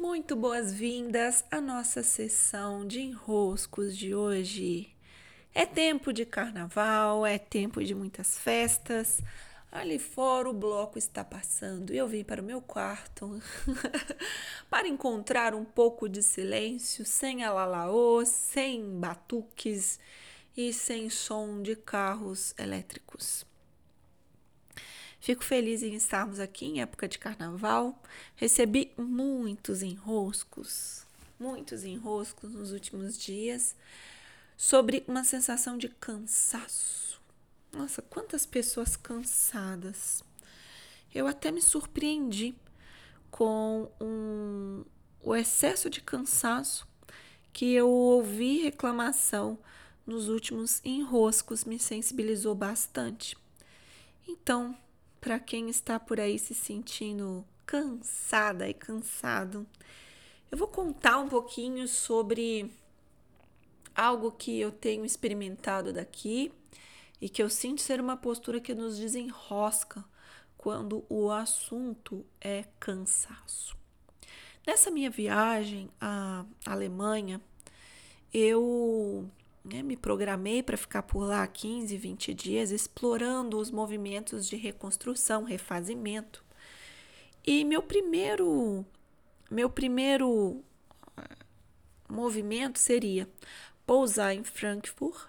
Muito boas-vindas à nossa sessão de enroscos de hoje. É tempo de carnaval, é tempo de muitas festas. Ali fora o bloco está passando e eu vim para o meu quarto para encontrar um pouco de silêncio, sem alalaô, sem batuques e sem som de carros elétricos. Fico feliz em estarmos aqui em época de carnaval. Recebi muitos enroscos, muitos enroscos nos últimos dias sobre uma sensação de cansaço. Nossa, quantas pessoas cansadas. Eu até me surpreendi com um, o excesso de cansaço que eu ouvi reclamação nos últimos enroscos me sensibilizou bastante. Então, para quem está por aí se sentindo cansada e cansado, eu vou contar um pouquinho sobre algo que eu tenho experimentado daqui e que eu sinto ser uma postura que nos desenrosca quando o assunto é cansaço. Nessa minha viagem à Alemanha, eu né, me programei para ficar por lá 15, 20 dias explorando os movimentos de reconstrução, refazimento. E meu primeiro meu primeiro eh, movimento seria pousar em Frankfurt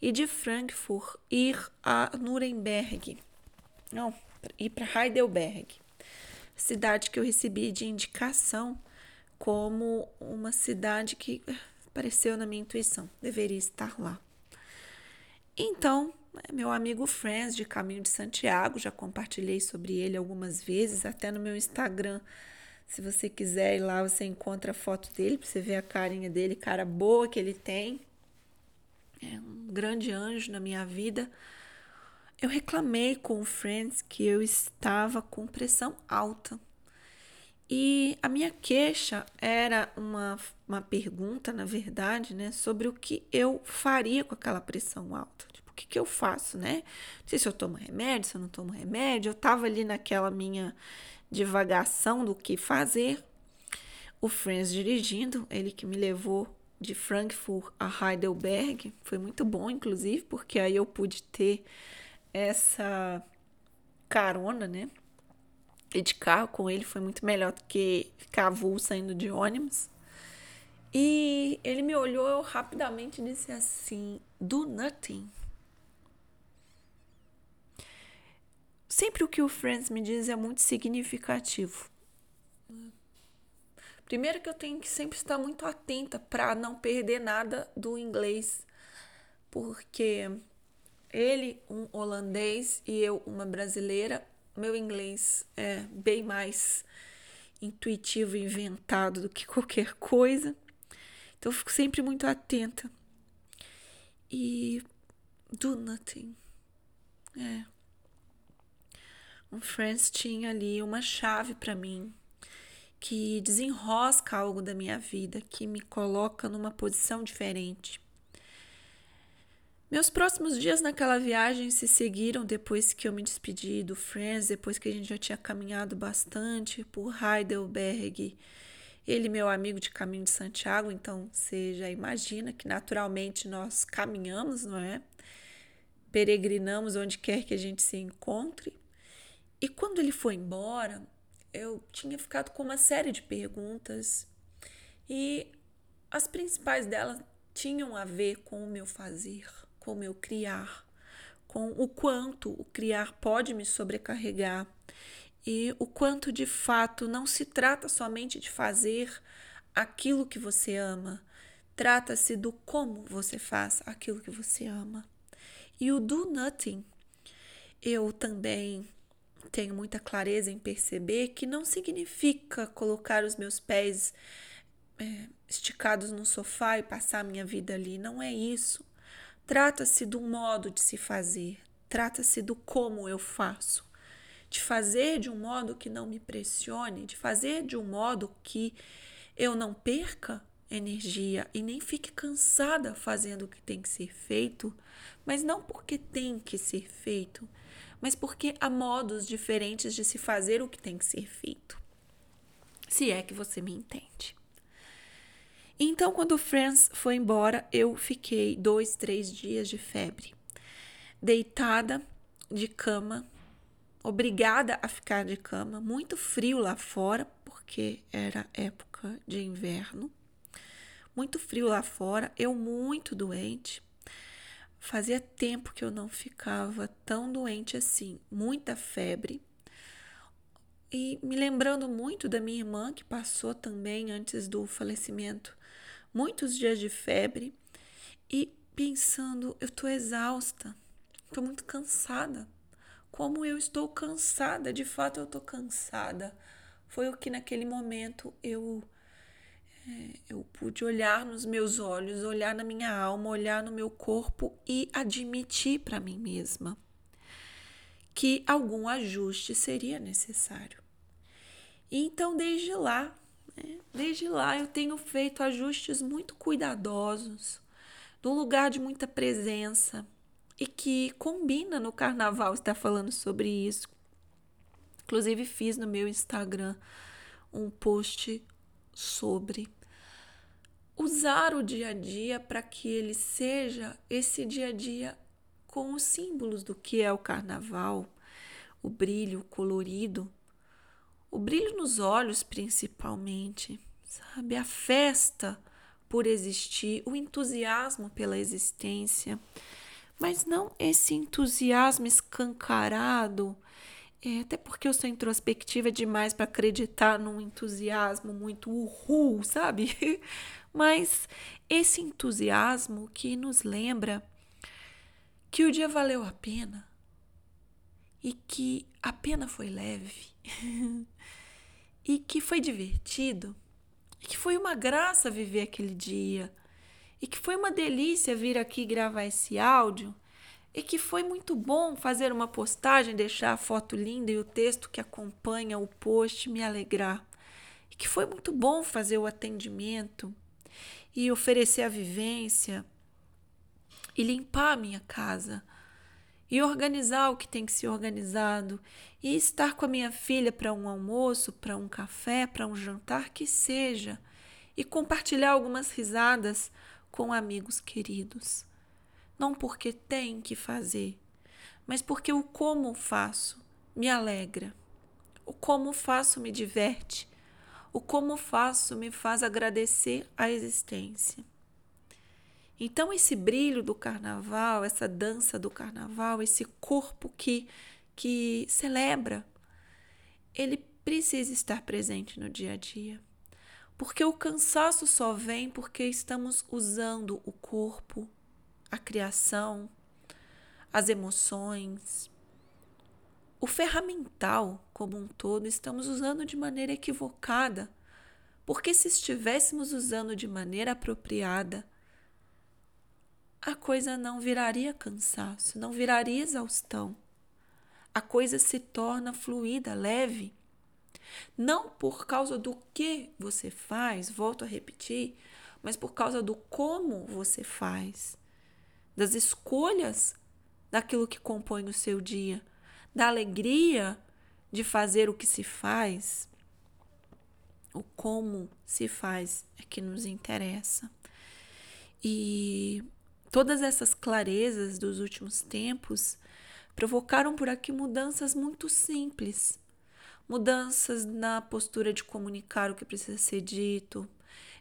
e de Frankfurt ir a Nuremberg. Não, ir para Heidelberg, cidade que eu recebi de indicação como uma cidade que apareceu na minha intuição, deveria estar lá. Então, né, meu amigo Friends de Caminho de Santiago, já compartilhei sobre ele algumas vezes, até no meu Instagram. Se você quiser ir lá, você encontra a foto dele, para você ver a carinha dele, cara boa que ele tem. É um grande anjo na minha vida. Eu reclamei com o Friends que eu estava com pressão alta e a minha queixa era uma, uma pergunta, na verdade, né, sobre o que eu faria com aquela pressão alta. Tipo, o que, que eu faço, né? Não sei se eu tomo remédio, se eu não tomo remédio. Eu tava ali naquela minha divagação do que fazer. O Franz dirigindo, ele que me levou de Frankfurt a Heidelberg. Foi muito bom, inclusive, porque aí eu pude ter essa carona, né? Ir de carro com ele foi muito melhor do que ficar avulso saindo de ônibus. E ele me olhou, eu rapidamente disse assim: do nothing. Sempre o que o Friends me diz é muito significativo. Primeiro que eu tenho que sempre estar muito atenta para não perder nada do inglês, porque ele, um holandês e eu, uma brasileira, meu inglês é bem mais intuitivo inventado do que qualquer coisa. Então eu fico sempre muito atenta. E do nothing. É. Um Friends tinha ali uma chave para mim que desenrosca algo da minha vida, que me coloca numa posição diferente. Meus próximos dias naquela viagem se seguiram depois que eu me despedi do Friends, depois que a gente já tinha caminhado bastante por Heidelberg. Ele, meu amigo de caminho de Santiago, então você já imagina que naturalmente nós caminhamos, não é? Peregrinamos onde quer que a gente se encontre. E quando ele foi embora, eu tinha ficado com uma série de perguntas e as principais delas tinham a ver com o meu fazer com o meu criar, com o quanto o criar pode me sobrecarregar e o quanto de fato não se trata somente de fazer aquilo que você ama, trata-se do como você faz aquilo que você ama. E o do nothing, eu também tenho muita clareza em perceber que não significa colocar os meus pés é, esticados no sofá e passar a minha vida ali. Não é isso. Trata-se do modo de se fazer, trata-se do como eu faço, de fazer de um modo que não me pressione, de fazer de um modo que eu não perca energia e nem fique cansada fazendo o que tem que ser feito, mas não porque tem que ser feito, mas porque há modos diferentes de se fazer o que tem que ser feito. Se é que você me entende. Então, quando o Franz foi embora, eu fiquei dois, três dias de febre, deitada de cama, obrigada a ficar de cama, muito frio lá fora, porque era época de inverno, muito frio lá fora, eu muito doente. Fazia tempo que eu não ficava tão doente assim, muita febre. E me lembrando muito da minha irmã, que passou também antes do falecimento, muitos dias de febre. E pensando, eu tô exausta, tô muito cansada. Como eu estou cansada, de fato eu tô cansada. Foi o que naquele momento eu é, eu pude olhar nos meus olhos, olhar na minha alma, olhar no meu corpo e admitir para mim mesma que algum ajuste seria necessário. E então, desde lá, né, desde lá, eu tenho feito ajustes muito cuidadosos, num lugar de muita presença e que combina no carnaval estar falando sobre isso. Inclusive, fiz no meu Instagram um post sobre usar o dia a dia para que ele seja esse dia a dia com os símbolos do que é o carnaval, o brilho o colorido, o brilho nos olhos principalmente, sabe? A festa por existir, o entusiasmo pela existência, mas não esse entusiasmo escancarado é, até porque eu sou introspectiva demais para acreditar num entusiasmo muito uhul, sabe? Mas esse entusiasmo que nos lembra que o dia valeu a pena e que a pena foi leve e que foi divertido e que foi uma graça viver aquele dia e que foi uma delícia vir aqui gravar esse áudio e que foi muito bom fazer uma postagem, deixar a foto linda e o texto que acompanha o post me alegrar. E que foi muito bom fazer o atendimento e oferecer a vivência e limpar a minha casa e organizar o que tem que ser organizado. E estar com a minha filha para um almoço, para um café, para um jantar que seja. E compartilhar algumas risadas com amigos queridos. Não porque tem que fazer, mas porque o como faço me alegra, o como faço me diverte, o como faço me faz agradecer a existência. Então, esse brilho do carnaval, essa dança do carnaval, esse corpo que, que celebra, ele precisa estar presente no dia a dia. Porque o cansaço só vem porque estamos usando o corpo, a criação, as emoções, o ferramental como um todo estamos usando de maneira equivocada, porque se estivéssemos usando de maneira apropriada, a coisa não viraria cansaço, não viraria exaustão. A coisa se torna fluida, leve. Não por causa do que você faz, volto a repetir, mas por causa do como você faz das escolhas daquilo que compõe o seu dia, da alegria de fazer o que se faz. O como se faz é que nos interessa. E todas essas clarezas dos últimos tempos provocaram por aqui mudanças muito simples. Mudanças na postura de comunicar o que precisa ser dito,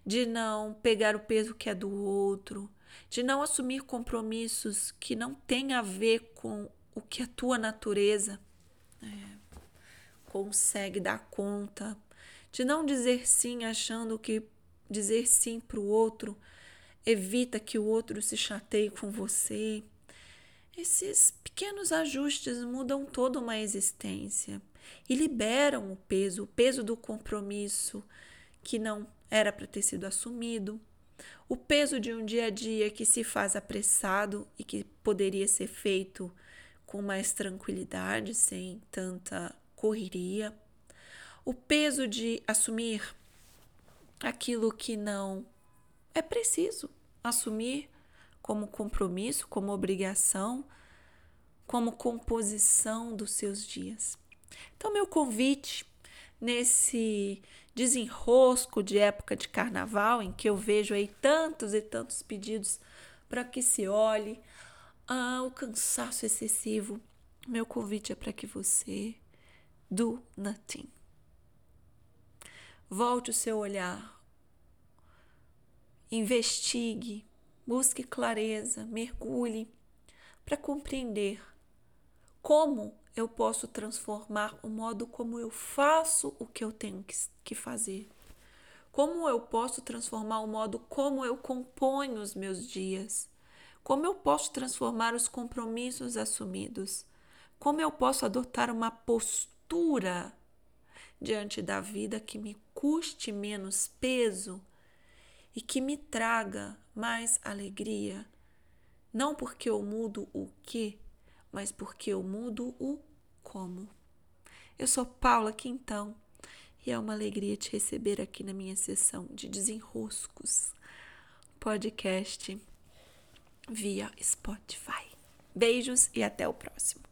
de não pegar o peso que é do outro, de não assumir compromissos que não têm a ver com o que a tua natureza é, consegue dar conta, de não dizer sim achando que dizer sim para o outro evita que o outro se chateie com você. Esses pequenos ajustes mudam toda uma existência e liberam o peso, o peso do compromisso que não era para ter sido assumido, o peso de um dia a dia que se faz apressado e que poderia ser feito com mais tranquilidade, sem tanta correria, o peso de assumir aquilo que não é preciso assumir como compromisso, como obrigação, como composição dos seus dias. Então, meu convite nesse desenrosco de época de carnaval, em que eu vejo aí tantos e tantos pedidos para que se olhe ah, o cansaço excessivo, meu convite é para que você do nothing. Volte o seu olhar, investigue, busque clareza, mergulhe para compreender como eu posso transformar o modo como eu faço o que eu tenho que fazer. Como eu posso transformar o modo como eu componho os meus dias? Como eu posso transformar os compromissos assumidos? Como eu posso adotar uma postura diante da vida que me custe menos peso e que me traga mais alegria? Não porque eu mudo o que, mas porque eu mudo o como. Eu sou Paula Quintão e é uma alegria te receber aqui na minha sessão de desenroscos podcast via Spotify. Beijos e até o próximo.